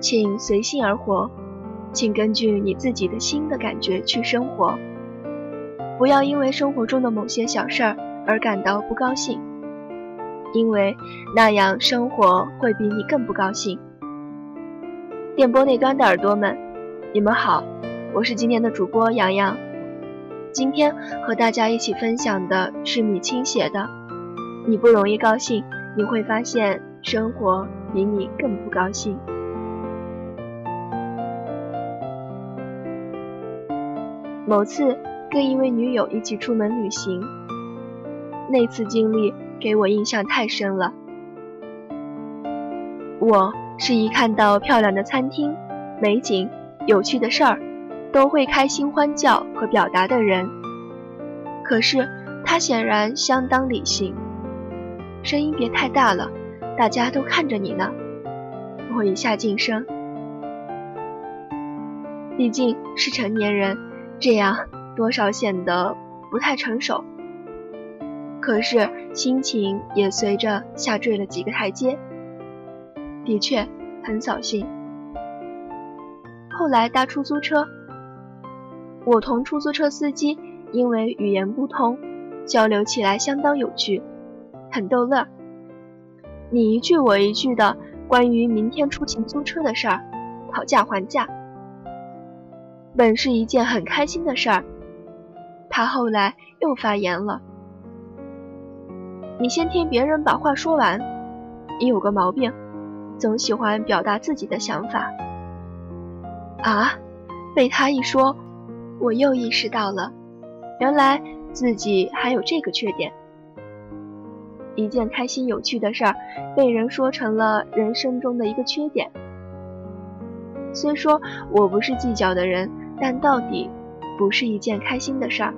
请随心而活，请根据你自己的心的感觉去生活，不要因为生活中的某些小事儿而感到不高兴，因为那样生活会比你更不高兴。电波那端的耳朵们，你们好，我是今天的主播洋洋，今天和大家一起分享的是米青写的《你不容易高兴，你会发现生活比你更不高兴》。某次跟一位女友一起出门旅行，那次经历给我印象太深了。我是一看到漂亮的餐厅、美景、有趣的事儿，都会开心欢叫和表达的人。可是他显然相当理性，声音别太大了，大家都看着你呢。我一下噤声，毕竟是成年人。这样多少显得不太成熟，可是心情也随着下坠了几个台阶。的确很扫兴。后来搭出租车，我同出租车司机因为语言不通，交流起来相当有趣，很逗乐。你一句我一句的关于明天出行租车的事儿，讨价还价。本是一件很开心的事儿，他后来又发言了：“你先听别人把话说完，你有个毛病，总喜欢表达自己的想法。”啊！被他一说，我又意识到了，原来自己还有这个缺点。一件开心有趣的事儿，被人说成了人生中的一个缺点。虽说我不是计较的人。但到底不是一件开心的事儿。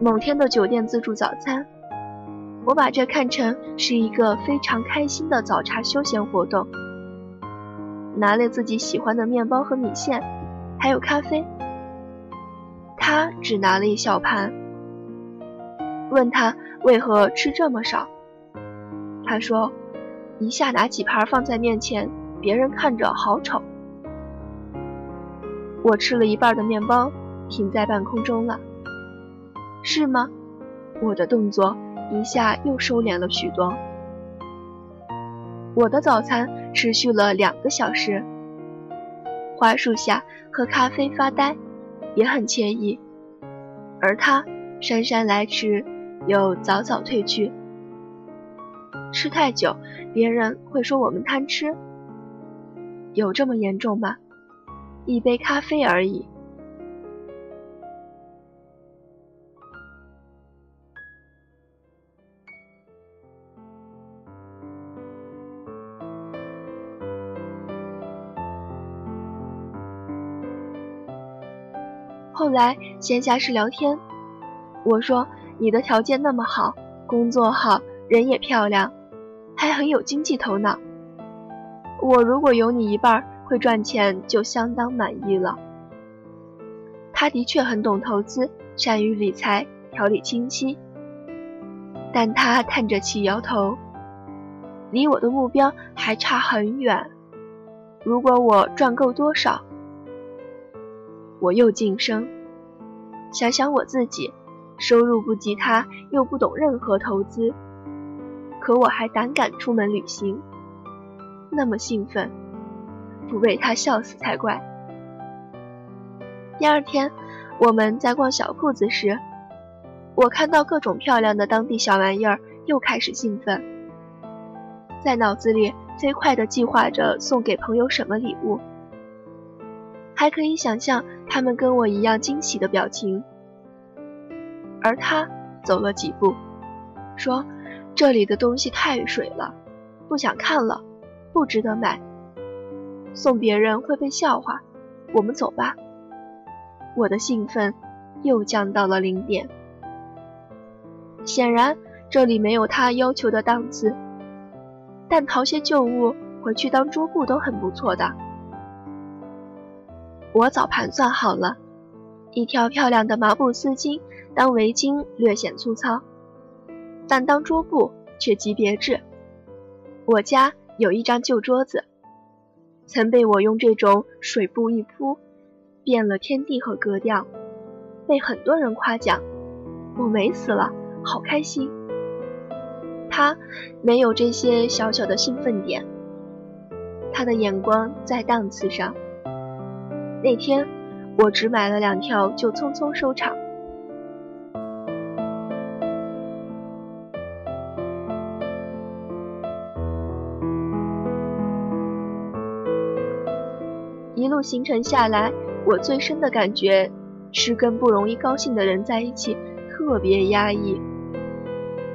某天的酒店自助早餐，我把这看成是一个非常开心的早茶休闲活动。拿了自己喜欢的面包和米线，还有咖啡。他只拿了一小盘，问他为何吃这么少。他说：“一下拿几盘放在面前，别人看着好丑。”我吃了一半的面包，停在半空中了。是吗？我的动作一下又收敛了许多。我的早餐持续了两个小时，花树下喝咖啡发呆，也很惬意。而他姗姗来迟，又早早退去。吃太久，别人会说我们贪吃。有这么严重吗？一杯咖啡而已。后来闲暇时聊天，我说你的条件那么好，工作好，人也漂亮。还很有经济头脑。我如果有你一半会赚钱，就相当满意了。他的确很懂投资，善于理财，条理清晰。但他叹着气摇头，离我的目标还差很远。如果我赚够多少，我又晋升。想想我自己，收入不及他，又不懂任何投资，可我还胆敢出门旅行，那么兴奋，不被他笑死才怪。第二天，我们在逛小铺子时，我看到各种漂亮的当地小玩意儿，又开始兴奋，在脑子里飞快地计划着送给朋友什么礼物。还可以想象他们跟我一样惊喜的表情，而他走了几步，说：“这里的东西太水了，不想看了，不值得买，送别人会被笑话，我们走吧。”我的兴奋又降到了零点。显然这里没有他要求的档次，但淘些旧物回去当桌布都很不错的。我早盘算好了，一条漂亮的麻布丝巾当围巾略显粗糙，但当桌布却极别致。我家有一张旧桌子，曾被我用这种水布一铺，变了天地和格调，被很多人夸奖。我美死了，好开心。他没有这些小小的兴奋点，他的眼光在档次上。那天，我只买了两条，就匆匆收场。形成下来，我最深的感觉是跟不容易高兴的人在一起特别压抑，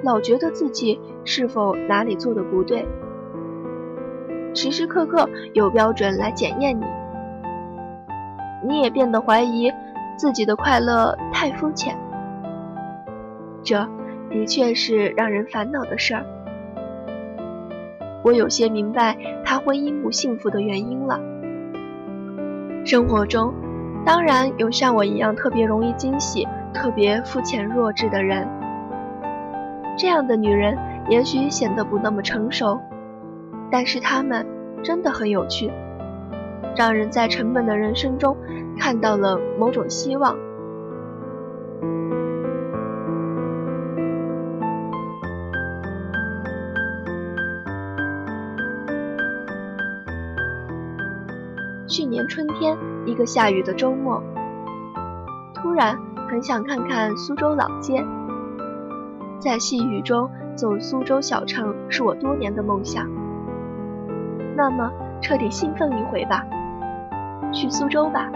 老觉得自己是否哪里做的不对，时时刻刻有标准来检验你。你也变得怀疑自己的快乐太肤浅，这的确是让人烦恼的事儿。我有些明白他婚姻不幸福的原因了。生活中，当然有像我一样特别容易惊喜、特别肤浅弱智的人。这样的女人也许显得不那么成熟，但是她们真的很有趣。让人在沉闷的人生中看到了某种希望。春天，一个下雨的周末，突然很想看看苏州老街。在细雨中走苏州小城，是我多年的梦想。那么，彻底兴奋一回吧。去苏州吧，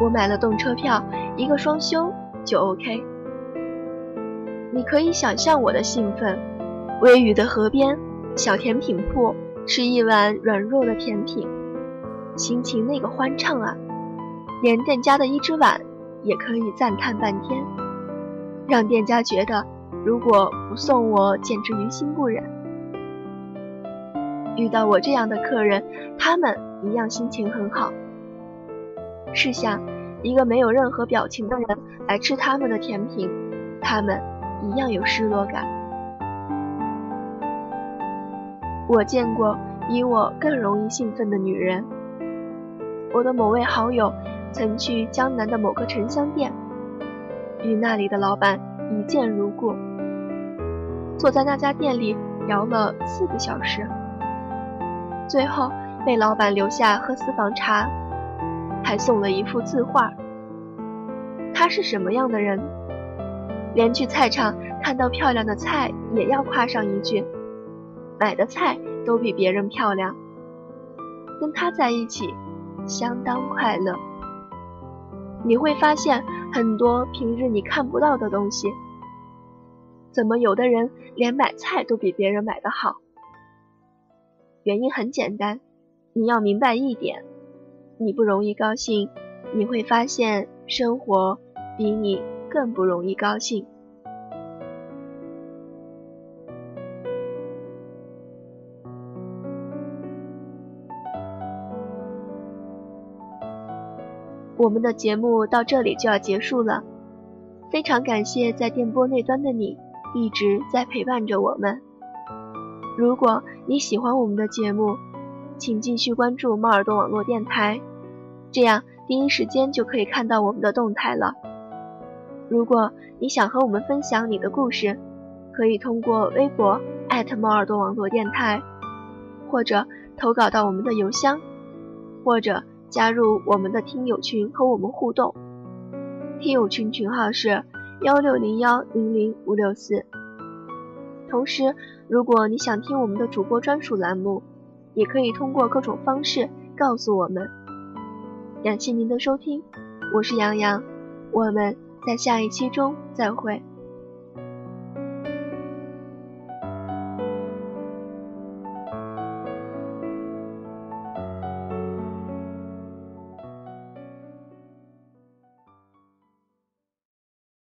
我买了动车票，一个双休就 OK。你可以想象我的兴奋，微雨的河边，小甜品铺，吃一碗软弱的甜品，心情那个欢畅啊！连店家的一只碗也可以赞叹半天，让店家觉得如果不送我，简直于心不忍。遇到我这样的客人，他们。一样心情很好。试想，一个没有任何表情的人来吃他们的甜品，他们一样有失落感。我见过比我更容易兴奋的女人。我的某位好友曾去江南的某个沉香店，与那里的老板一见如故，坐在那家店里聊了四个小时，最后。被老板留下喝私房茶，还送了一幅字画。他是什么样的人？连去菜场看到漂亮的菜也要夸上一句：“买的菜都比别人漂亮。”跟他在一起，相当快乐。你会发现很多平日你看不到的东西。怎么有的人连买菜都比别人买的好？原因很简单。你要明白一点，你不容易高兴，你会发现生活比你更不容易高兴。我们的节目到这里就要结束了，非常感谢在电波那端的你一直在陪伴着我们。如果你喜欢我们的节目，请继续关注猫耳朵网络电台，这样。第一时间就可以看到我们的动态了。如果你想和我们分享你的故事，可以通过微博猫耳朵网络电台，或者投稿到我们的邮箱，或者加入我们的听友群和我们互动。听友群群号是幺六零幺零零五六四。同时，如果你想听我们的主播专属栏目，也可以通过各种方式告诉我们。感谢您的收听，我是杨洋，我们在下一期中再会。